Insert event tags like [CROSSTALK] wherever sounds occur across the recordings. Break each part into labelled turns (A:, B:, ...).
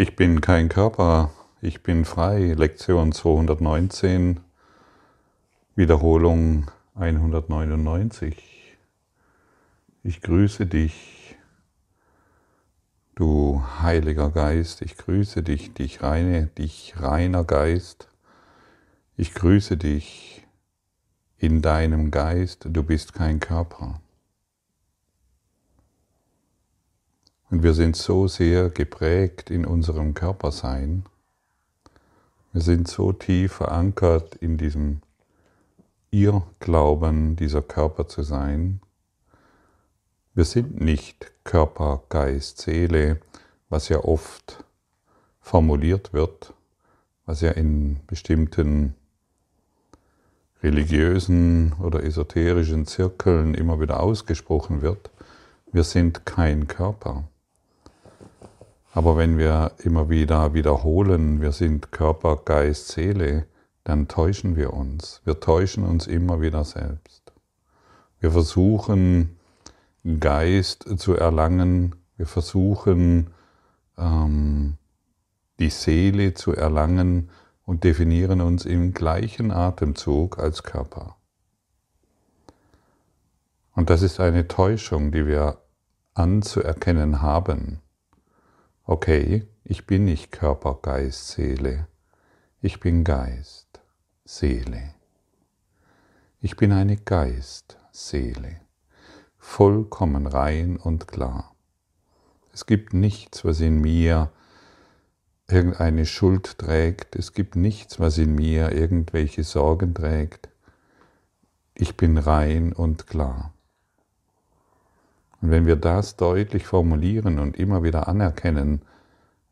A: Ich bin kein Körper, ich bin frei. Lektion 219, Wiederholung 199. Ich grüße dich, du heiliger Geist, ich grüße dich, dich reine, dich reiner Geist. Ich grüße dich in deinem Geist, du bist kein Körper. Und wir sind so sehr geprägt in unserem Körpersein. Wir sind so tief verankert in diesem Irrglauben, dieser Körper zu sein. Wir sind nicht Körper, Geist, Seele, was ja oft formuliert wird, was ja in bestimmten religiösen oder esoterischen Zirkeln immer wieder ausgesprochen wird. Wir sind kein Körper. Aber wenn wir immer wieder wiederholen, wir sind Körper, Geist, Seele, dann täuschen wir uns. Wir täuschen uns immer wieder selbst. Wir versuchen Geist zu erlangen, wir versuchen ähm, die Seele zu erlangen und definieren uns im gleichen Atemzug als Körper. Und das ist eine Täuschung, die wir anzuerkennen haben okay, ich bin nicht Körper, Geist, Seele, ich bin Geist, Seele. Ich bin eine Geist-Seele, vollkommen rein und klar. Es gibt nichts, was in mir irgendeine Schuld trägt, es gibt nichts, was in mir irgendwelche Sorgen trägt. Ich bin rein und klar. Und wenn wir das deutlich formulieren und immer wieder anerkennen,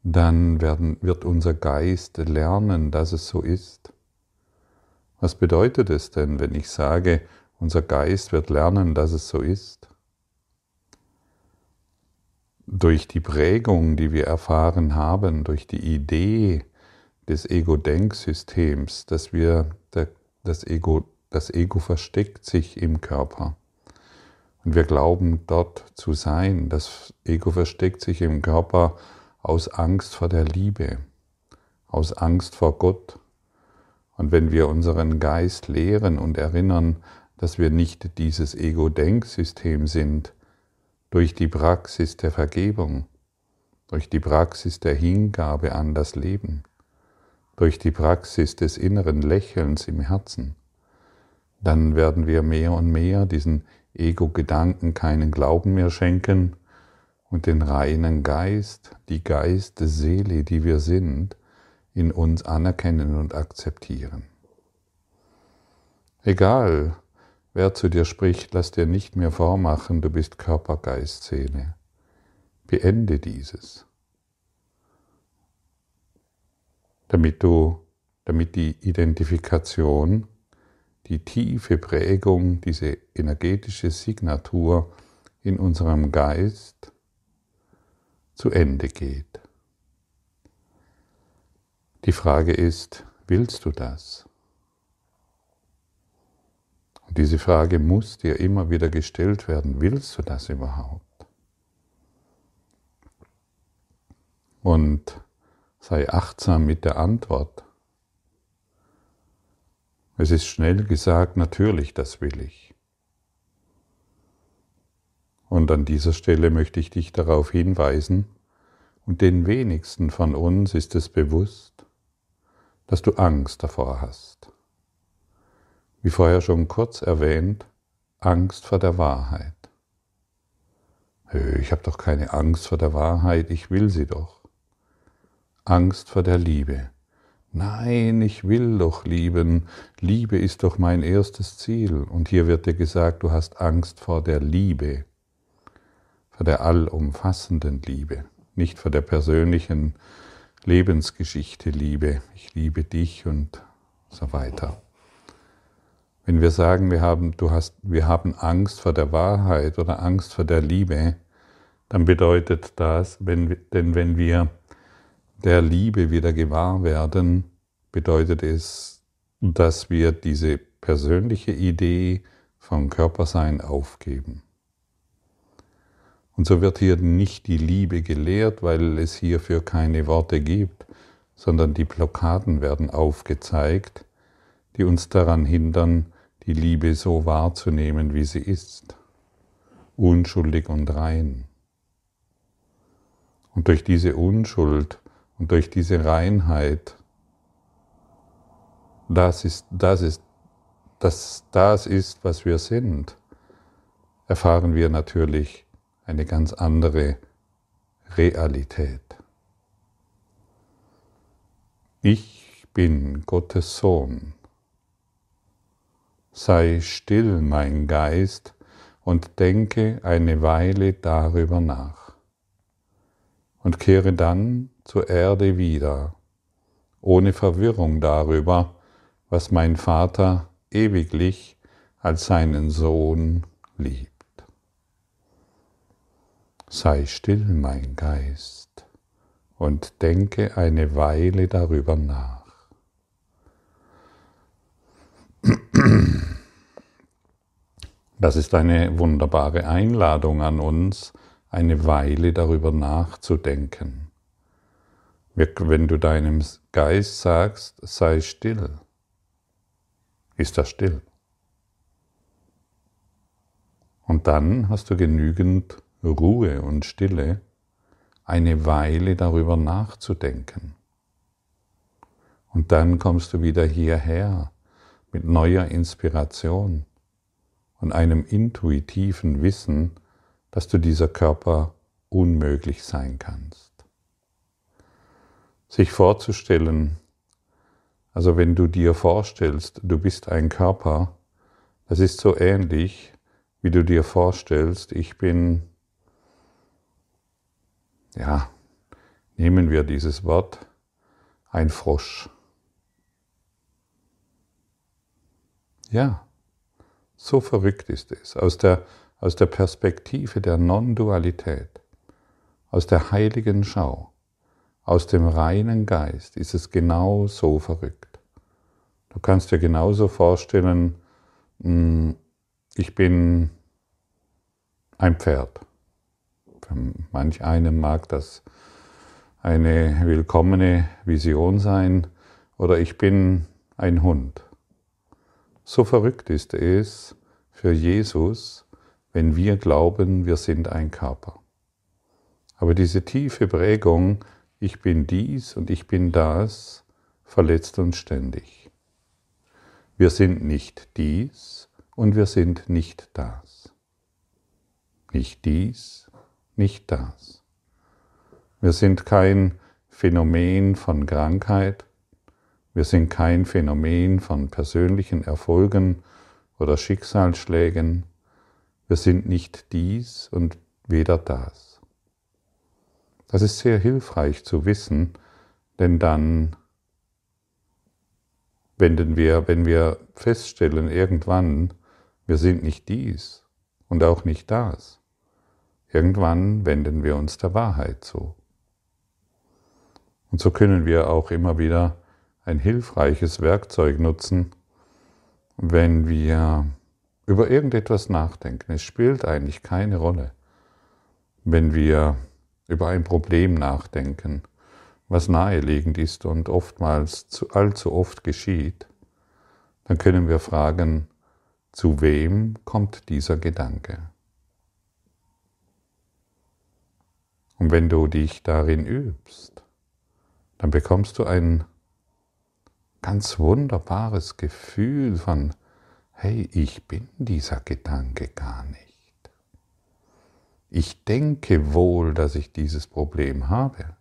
A: dann werden, wird unser Geist lernen, dass es so ist. Was bedeutet es denn, wenn ich sage, unser Geist wird lernen, dass es so ist? Durch die Prägung, die wir erfahren haben, durch die Idee des Ego-Denksystems, dass wir, das Ego, das Ego versteckt sich im Körper. Und wir glauben dort zu sein. Das Ego versteckt sich im Körper aus Angst vor der Liebe, aus Angst vor Gott. Und wenn wir unseren Geist lehren und erinnern, dass wir nicht dieses Ego-Denksystem sind, durch die Praxis der Vergebung, durch die Praxis der Hingabe an das Leben, durch die Praxis des inneren Lächelns im Herzen, dann werden wir mehr und mehr diesen Ego-Gedanken keinen Glauben mehr schenken und den reinen Geist, die Geist-Seele, die wir sind, in uns anerkennen und akzeptieren. Egal, wer zu dir spricht, lass dir nicht mehr vormachen, du bist Körper, Geist, Seele. Beende dieses, damit du, damit die Identifikation die tiefe Prägung, diese energetische Signatur in unserem Geist zu Ende geht. Die Frage ist, willst du das? Und diese Frage muss dir immer wieder gestellt werden, willst du das überhaupt? Und sei achtsam mit der Antwort. Es ist schnell gesagt, natürlich, das will ich. Und an dieser Stelle möchte ich dich darauf hinweisen, und den wenigsten von uns ist es bewusst, dass du Angst davor hast. Wie vorher schon kurz erwähnt, Angst vor der Wahrheit. Ich habe doch keine Angst vor der Wahrheit, ich will sie doch. Angst vor der Liebe. Nein, ich will doch lieben. Liebe ist doch mein erstes Ziel. Und hier wird dir gesagt, du hast Angst vor der Liebe, vor der allumfassenden Liebe, nicht vor der persönlichen Lebensgeschichte Liebe. Ich liebe dich und so weiter. Wenn wir sagen, wir haben, du hast, wir haben Angst vor der Wahrheit oder Angst vor der Liebe, dann bedeutet das, wenn, denn wenn wir der Liebe wieder gewahr werden, bedeutet es, dass wir diese persönliche Idee vom Körpersein aufgeben. Und so wird hier nicht die Liebe gelehrt, weil es hierfür keine Worte gibt, sondern die Blockaden werden aufgezeigt, die uns daran hindern, die Liebe so wahrzunehmen, wie sie ist, unschuldig und rein. Und durch diese Unschuld und durch diese Reinheit, das ist, das ist, das, das ist, was wir sind, erfahren wir natürlich eine ganz andere Realität. Ich bin Gottes Sohn. Sei still, mein Geist, und denke eine Weile darüber nach. Und kehre dann zur Erde wieder, ohne Verwirrung darüber, was mein Vater ewiglich als seinen Sohn liebt. Sei still, mein Geist, und denke eine Weile darüber nach. Das ist eine wunderbare Einladung an uns, eine Weile darüber nachzudenken. Wenn du deinem Geist sagst, sei still, ist er still. Und dann hast du genügend Ruhe und Stille, eine Weile darüber nachzudenken. Und dann kommst du wieder hierher mit neuer Inspiration und einem intuitiven Wissen, dass du dieser Körper unmöglich sein kannst. Sich vorzustellen, also wenn du dir vorstellst, du bist ein Körper, das ist so ähnlich, wie du dir vorstellst, ich bin, ja, nehmen wir dieses Wort, ein Frosch. Ja, so verrückt ist es, aus der, aus der Perspektive der Non-Dualität, aus der heiligen Schau, aus dem reinen Geist ist es genau so verrückt. Du kannst dir genauso vorstellen, hm, ich bin ein Pferd. Für manch einem mag das eine willkommene Vision sein, oder ich bin ein Hund. So verrückt ist es für Jesus, wenn wir glauben, wir sind ein Körper. Aber diese tiefe Prägung, ich bin dies und ich bin das, verletzt uns ständig. Wir sind nicht dies und wir sind nicht das. Nicht dies, nicht das. Wir sind kein Phänomen von Krankheit, wir sind kein Phänomen von persönlichen Erfolgen oder Schicksalsschlägen. Wir sind nicht dies und weder das. Das ist sehr hilfreich zu wissen, denn dann wenden wir, wenn wir feststellen irgendwann, wir sind nicht dies und auch nicht das, irgendwann wenden wir uns der Wahrheit zu. Und so können wir auch immer wieder ein hilfreiches Werkzeug nutzen, wenn wir über irgendetwas nachdenken. Es spielt eigentlich keine Rolle, wenn wir über ein Problem nachdenken, was naheliegend ist und oftmals zu, allzu oft geschieht, dann können wir fragen, zu wem kommt dieser Gedanke? Und wenn du dich darin übst, dann bekommst du ein ganz wunderbares Gefühl von, hey, ich bin dieser Gedanke gar nicht. Ich denke wohl, dass ich dieses Problem habe,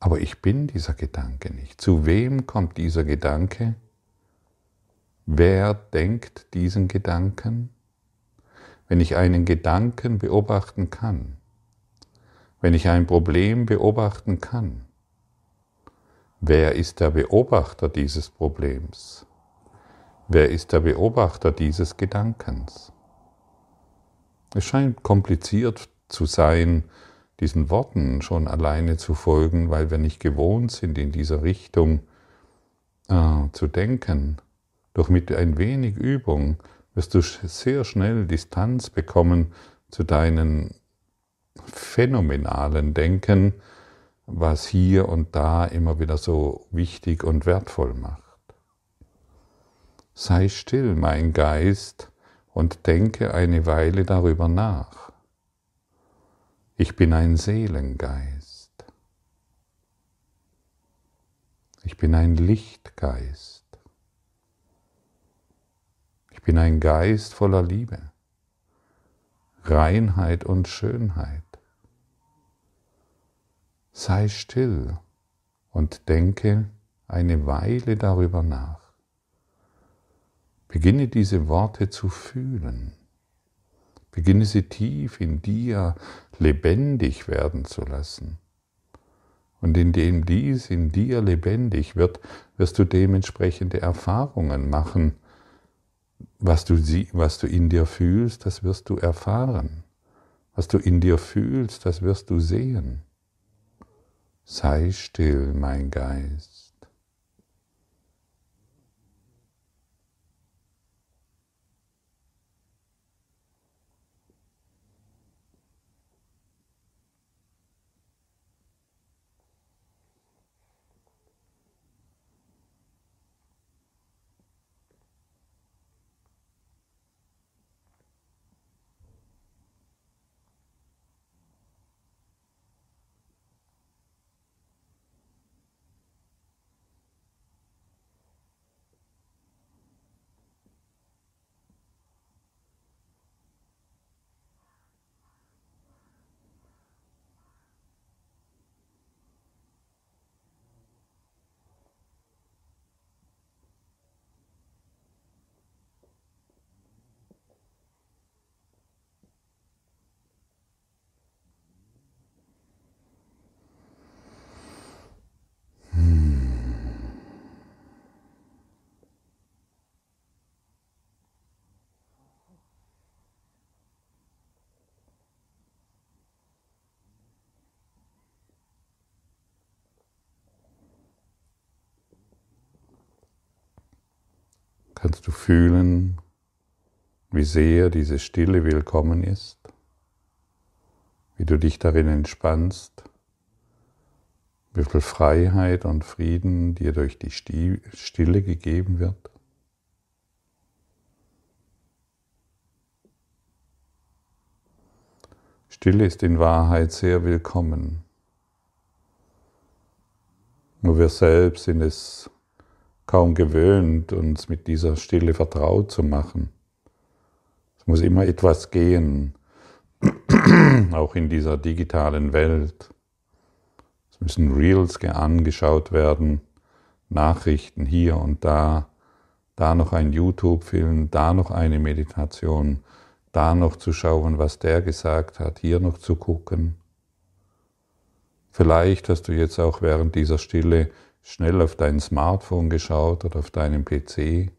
A: aber ich bin dieser Gedanke nicht. Zu wem kommt dieser Gedanke? Wer denkt diesen Gedanken? Wenn ich einen Gedanken beobachten kann, wenn ich ein Problem beobachten kann, Wer ist der Beobachter dieses Problems? Wer ist der Beobachter dieses Gedankens? Es scheint kompliziert zu sein, diesen Worten schon alleine zu folgen, weil wir nicht gewohnt sind, in dieser Richtung äh, zu denken. Doch mit ein wenig Übung wirst du sehr schnell Distanz bekommen zu deinem phänomenalen Denken, was hier und da immer wieder so wichtig und wertvoll macht. Sei still, mein Geist, und denke eine Weile darüber nach. Ich bin ein Seelengeist. Ich bin ein Lichtgeist. Ich bin ein Geist voller Liebe, Reinheit und Schönheit. Sei still und denke eine Weile darüber nach. Beginne diese Worte zu fühlen. Beginne sie tief in dir lebendig werden zu lassen. Und indem dies in dir lebendig wird, wirst du dementsprechende Erfahrungen machen. Was du, was du in dir fühlst, das wirst du erfahren. Was du in dir fühlst, das wirst du sehen. Sei still, mein Geist. Kannst du fühlen, wie sehr diese Stille willkommen ist, wie du dich darin entspannst, wie viel Freiheit und Frieden dir durch die Stille gegeben wird. Stille ist in Wahrheit sehr willkommen. Nur wir selbst sind es kaum gewöhnt, uns mit dieser Stille vertraut zu machen. Es muss immer etwas gehen, [CLEARS THROAT] auch in dieser digitalen Welt. Es müssen Reels angeschaut werden, Nachrichten hier und da, da noch ein YouTube-Film, da noch eine Meditation, da noch zu schauen, was der gesagt hat, hier noch zu gucken. Vielleicht hast du jetzt auch während dieser Stille schnell auf dein Smartphone geschaut oder auf deinem PC,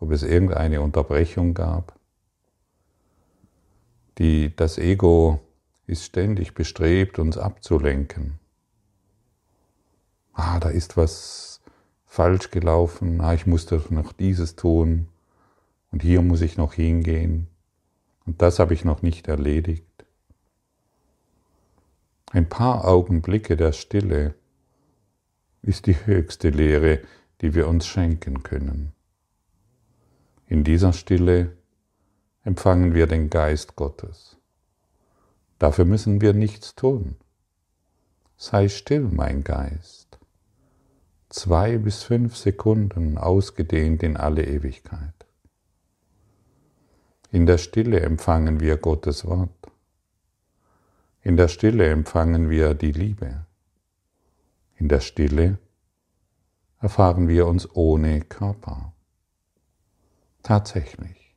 A: ob es irgendeine Unterbrechung gab. Die, das Ego ist ständig bestrebt, uns abzulenken. Ah, da ist was falsch gelaufen, ah, ich musste noch dieses tun und hier muss ich noch hingehen und das habe ich noch nicht erledigt. Ein paar Augenblicke der Stille ist die höchste Lehre, die wir uns schenken können. In dieser Stille empfangen wir den Geist Gottes. Dafür müssen wir nichts tun. Sei still, mein Geist. Zwei bis fünf Sekunden ausgedehnt in alle Ewigkeit. In der Stille empfangen wir Gottes Wort. In der Stille empfangen wir die Liebe. In der Stille erfahren wir uns ohne Körper. Tatsächlich.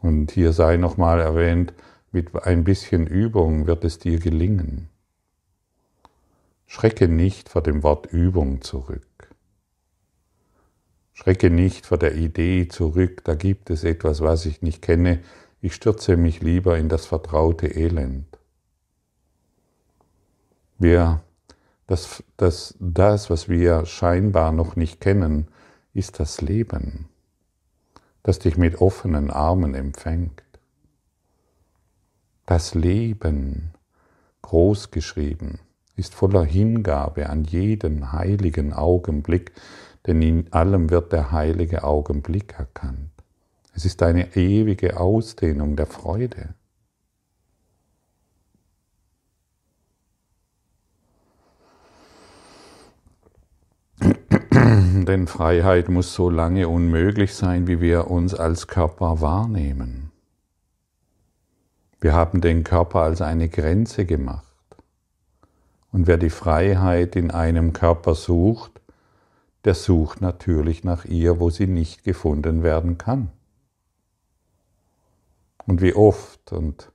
A: Und hier sei nochmal erwähnt, mit ein bisschen Übung wird es dir gelingen. Schrecke nicht vor dem Wort Übung zurück. Schrecke nicht vor der Idee zurück, da gibt es etwas, was ich nicht kenne, ich stürze mich lieber in das vertraute Elend. Wir, das, das, das, was wir scheinbar noch nicht kennen, ist das Leben, das dich mit offenen Armen empfängt. Das Leben, groß geschrieben, ist voller Hingabe an jeden heiligen Augenblick, denn in allem wird der heilige Augenblick erkannt. Es ist eine ewige Ausdehnung der Freude. [CLEARS THROAT] Denn Freiheit muss so lange unmöglich sein, wie wir uns als Körper wahrnehmen. Wir haben den Körper als eine Grenze gemacht. Und wer die Freiheit in einem Körper sucht, der sucht natürlich nach ihr, wo sie nicht gefunden werden kann. Und wie oft und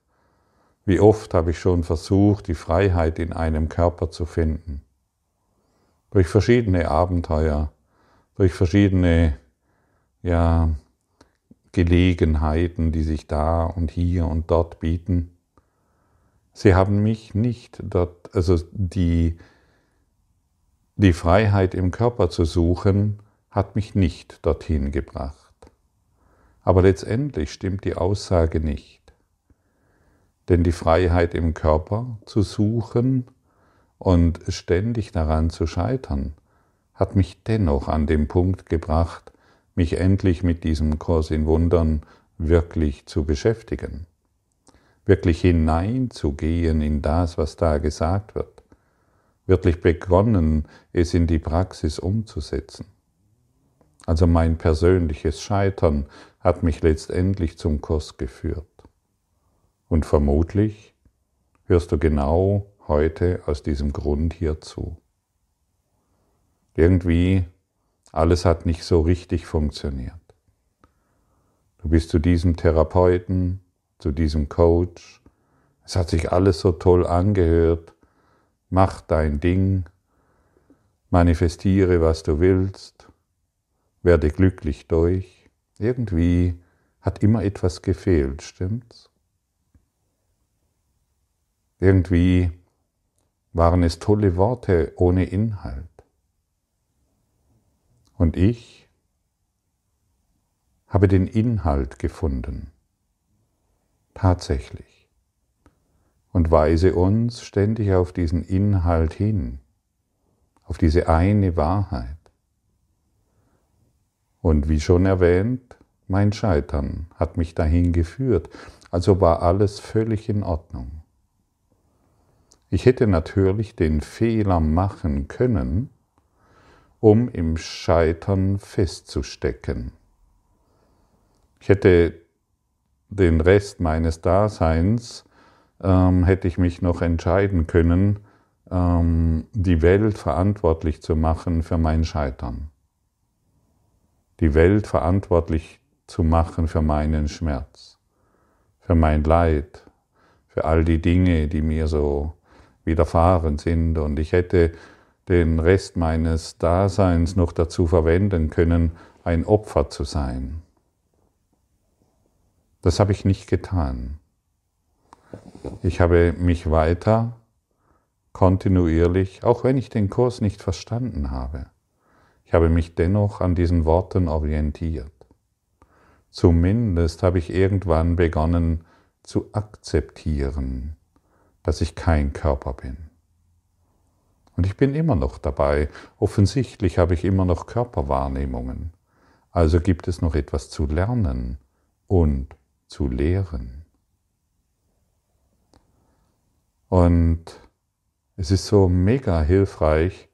A: wie oft habe ich schon versucht, die Freiheit in einem Körper zu finden. Durch verschiedene Abenteuer, durch verschiedene ja, Gelegenheiten, die sich da und hier und dort bieten. Sie haben mich nicht dort, also die, die Freiheit im Körper zu suchen, hat mich nicht dorthin gebracht. Aber letztendlich stimmt die Aussage nicht. Denn die Freiheit im Körper zu suchen und ständig daran zu scheitern, hat mich dennoch an den Punkt gebracht, mich endlich mit diesem Kurs in Wundern wirklich zu beschäftigen wirklich hineinzugehen in das, was da gesagt wird, wirklich begonnen, es in die Praxis umzusetzen. Also mein persönliches Scheitern hat mich letztendlich zum Kurs geführt. Und vermutlich hörst du genau heute aus diesem Grund hier zu. Irgendwie alles hat nicht so richtig funktioniert. Du bist zu diesem Therapeuten, zu diesem Coach. Es hat sich alles so toll angehört. Mach dein Ding, manifestiere, was du willst, werde glücklich durch. Irgendwie hat immer etwas gefehlt, stimmt's? Irgendwie waren es tolle Worte ohne Inhalt. Und ich habe den Inhalt gefunden tatsächlich. Und weise uns ständig auf diesen Inhalt hin, auf diese eine Wahrheit. Und wie schon erwähnt, mein Scheitern hat mich dahin geführt, also war alles völlig in Ordnung. Ich hätte natürlich den Fehler machen können, um im Scheitern festzustecken. Ich hätte den Rest meines Daseins ähm, hätte ich mich noch entscheiden können, ähm, die Welt verantwortlich zu machen für mein Scheitern. Die Welt verantwortlich zu machen für meinen Schmerz, für mein Leid, für all die Dinge, die mir so widerfahren sind. Und ich hätte den Rest meines Daseins noch dazu verwenden können, ein Opfer zu sein. Das habe ich nicht getan. Ich habe mich weiter kontinuierlich, auch wenn ich den Kurs nicht verstanden habe, ich habe mich dennoch an diesen Worten orientiert. Zumindest habe ich irgendwann begonnen zu akzeptieren, dass ich kein Körper bin. Und ich bin immer noch dabei. Offensichtlich habe ich immer noch Körperwahrnehmungen. Also gibt es noch etwas zu lernen und zu lehren. Und es ist so mega hilfreich,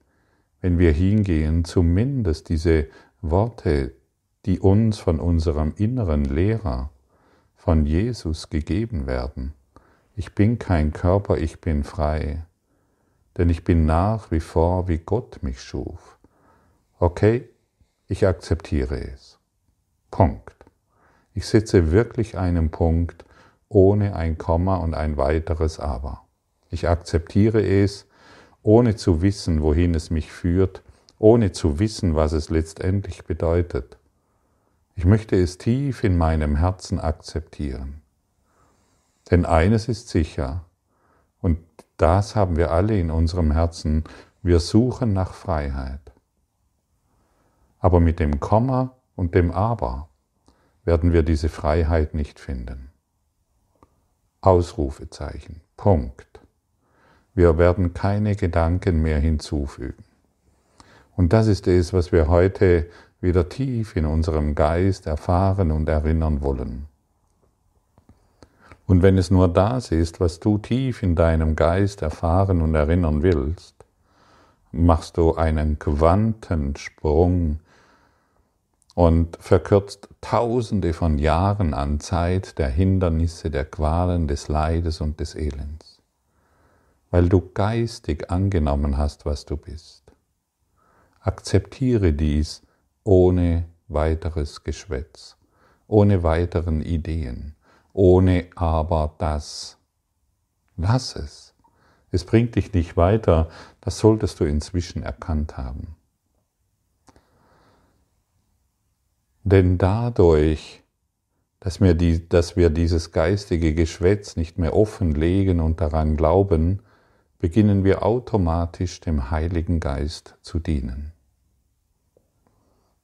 A: wenn wir hingehen, zumindest diese Worte, die uns von unserem inneren Lehrer, von Jesus gegeben werden. Ich bin kein Körper, ich bin frei, denn ich bin nach wie vor, wie Gott mich schuf. Okay, ich akzeptiere es. Punkt. Ich setze wirklich einen Punkt ohne ein Komma und ein weiteres Aber. Ich akzeptiere es, ohne zu wissen, wohin es mich führt, ohne zu wissen, was es letztendlich bedeutet. Ich möchte es tief in meinem Herzen akzeptieren. Denn eines ist sicher, und das haben wir alle in unserem Herzen, wir suchen nach Freiheit. Aber mit dem Komma und dem Aber werden wir diese Freiheit nicht finden. Ausrufezeichen. Punkt. Wir werden keine Gedanken mehr hinzufügen. Und das ist es, was wir heute wieder tief in unserem Geist erfahren und erinnern wollen. Und wenn es nur das ist, was du tief in deinem Geist erfahren und erinnern willst, machst du einen Quantensprung und verkürzt tausende von Jahren an Zeit der Hindernisse, der Qualen, des Leides und des Elends, weil du geistig angenommen hast, was du bist. Akzeptiere dies ohne weiteres Geschwätz, ohne weiteren Ideen ohne aber das. Lass es. Es bringt dich nicht weiter, das solltest du inzwischen erkannt haben. Denn dadurch, dass wir, die, dass wir dieses geistige Geschwätz nicht mehr offenlegen und daran glauben, beginnen wir automatisch dem Heiligen Geist zu dienen.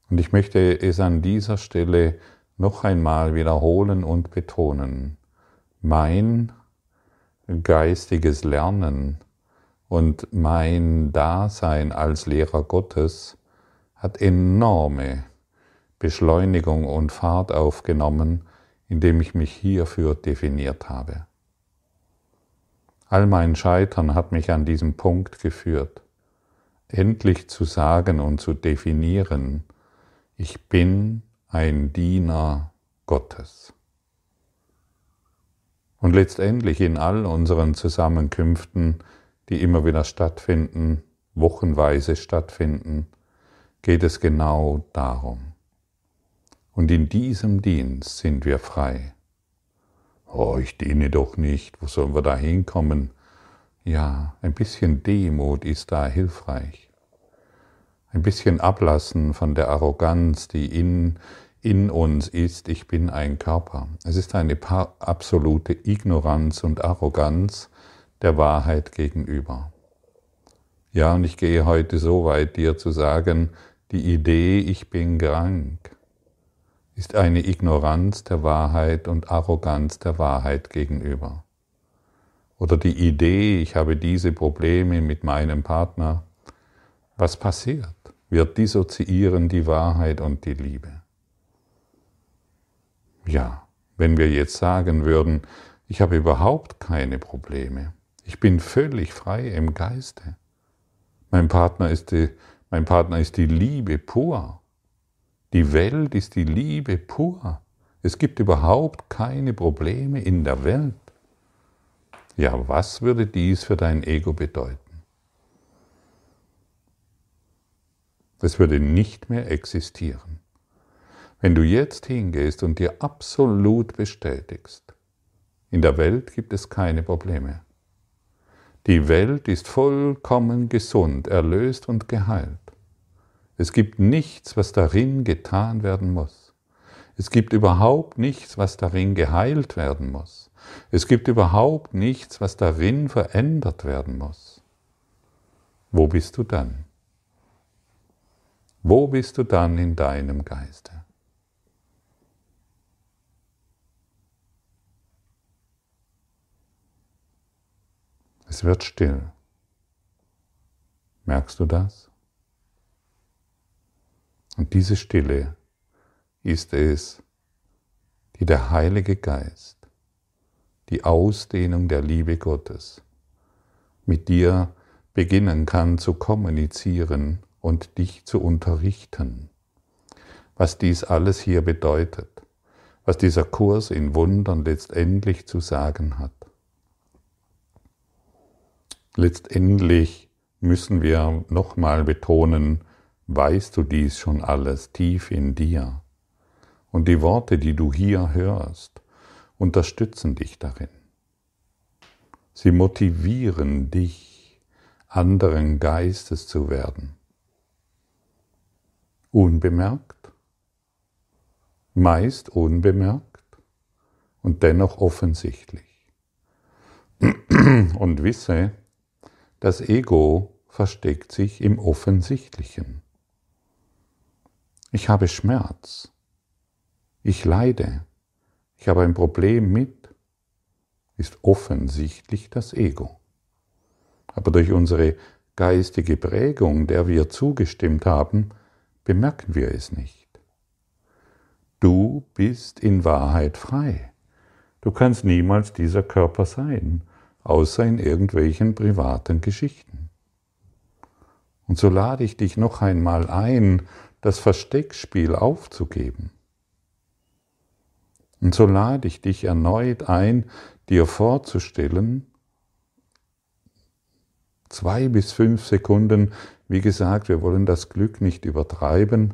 A: Und ich möchte es an dieser Stelle noch einmal wiederholen und betonen. Mein geistiges Lernen und mein Dasein als Lehrer Gottes hat enorme Beschleunigung und Fahrt aufgenommen, indem ich mich hierfür definiert habe. All mein Scheitern hat mich an diesem Punkt geführt, endlich zu sagen und zu definieren, ich bin ein Diener Gottes. Und letztendlich in all unseren Zusammenkünften, die immer wieder stattfinden, wochenweise stattfinden, geht es genau darum. Und in diesem Dienst sind wir frei. Oh, ich diene doch nicht, wo sollen wir da hinkommen? Ja, ein bisschen Demut ist da hilfreich ein bisschen ablassen von der Arroganz, die in, in uns ist, ich bin ein Körper. Es ist eine absolute Ignoranz und Arroganz der Wahrheit gegenüber. Ja, und ich gehe heute so weit, dir zu sagen, die Idee, ich bin krank, ist eine Ignoranz der Wahrheit und Arroganz der Wahrheit gegenüber. Oder die Idee, ich habe diese Probleme mit meinem Partner, was passiert? Wir dissoziieren die Wahrheit und die Liebe. Ja, wenn wir jetzt sagen würden, ich habe überhaupt keine Probleme, ich bin völlig frei im Geiste, mein Partner ist die, mein Partner ist die Liebe pur, die Welt ist die Liebe pur, es gibt überhaupt keine Probleme in der Welt. Ja, was würde dies für dein Ego bedeuten? Es würde nicht mehr existieren. Wenn du jetzt hingehst und dir absolut bestätigst, in der Welt gibt es keine Probleme. Die Welt ist vollkommen gesund, erlöst und geheilt. Es gibt nichts, was darin getan werden muss. Es gibt überhaupt nichts, was darin geheilt werden muss. Es gibt überhaupt nichts, was darin verändert werden muss. Wo bist du dann? Wo bist du dann in deinem Geiste? Es wird still. Merkst du das? Und diese Stille ist es, die der Heilige Geist, die Ausdehnung der Liebe Gottes, mit dir beginnen kann zu kommunizieren und dich zu unterrichten, was dies alles hier bedeutet, was dieser Kurs in Wundern letztendlich zu sagen hat. Letztendlich müssen wir nochmal betonen, weißt du dies schon alles tief in dir. Und die Worte, die du hier hörst, unterstützen dich darin. Sie motivieren dich, anderen Geistes zu werden unbemerkt, meist unbemerkt und dennoch offensichtlich. Und wisse, das Ego versteckt sich im Offensichtlichen. Ich habe Schmerz. Ich leide. Ich habe ein Problem mit. ist offensichtlich das Ego. Aber durch unsere geistige Prägung, der wir zugestimmt haben, bemerken wir es nicht. Du bist in Wahrheit frei. Du kannst niemals dieser Körper sein, außer in irgendwelchen privaten Geschichten. Und so lade ich dich noch einmal ein, das Versteckspiel aufzugeben. Und so lade ich dich erneut ein, dir vorzustellen, zwei bis fünf Sekunden, wie gesagt, wir wollen das Glück nicht übertreiben,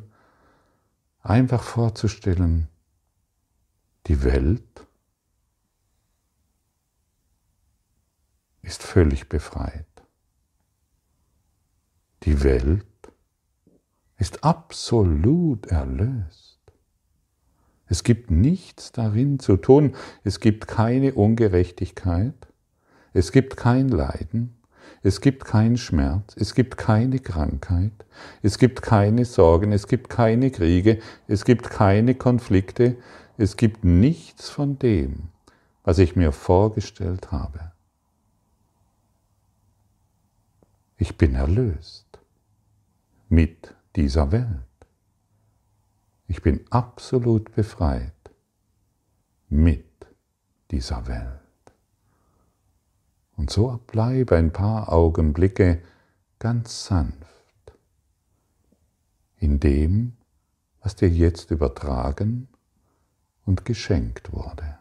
A: einfach vorzustellen, die Welt ist völlig befreit. Die Welt ist absolut erlöst. Es gibt nichts darin zu tun. Es gibt keine Ungerechtigkeit. Es gibt kein Leiden. Es gibt keinen Schmerz. Es gibt keine Krankheit. Es gibt keine Sorgen. Es gibt keine Kriege. Es gibt keine Konflikte. Es gibt nichts von dem, was ich mir vorgestellt habe. Ich bin erlöst mit dieser Welt. Ich bin absolut befreit mit dieser Welt. Und so bleibe ein paar Augenblicke ganz sanft in dem, was dir jetzt übertragen und geschenkt wurde.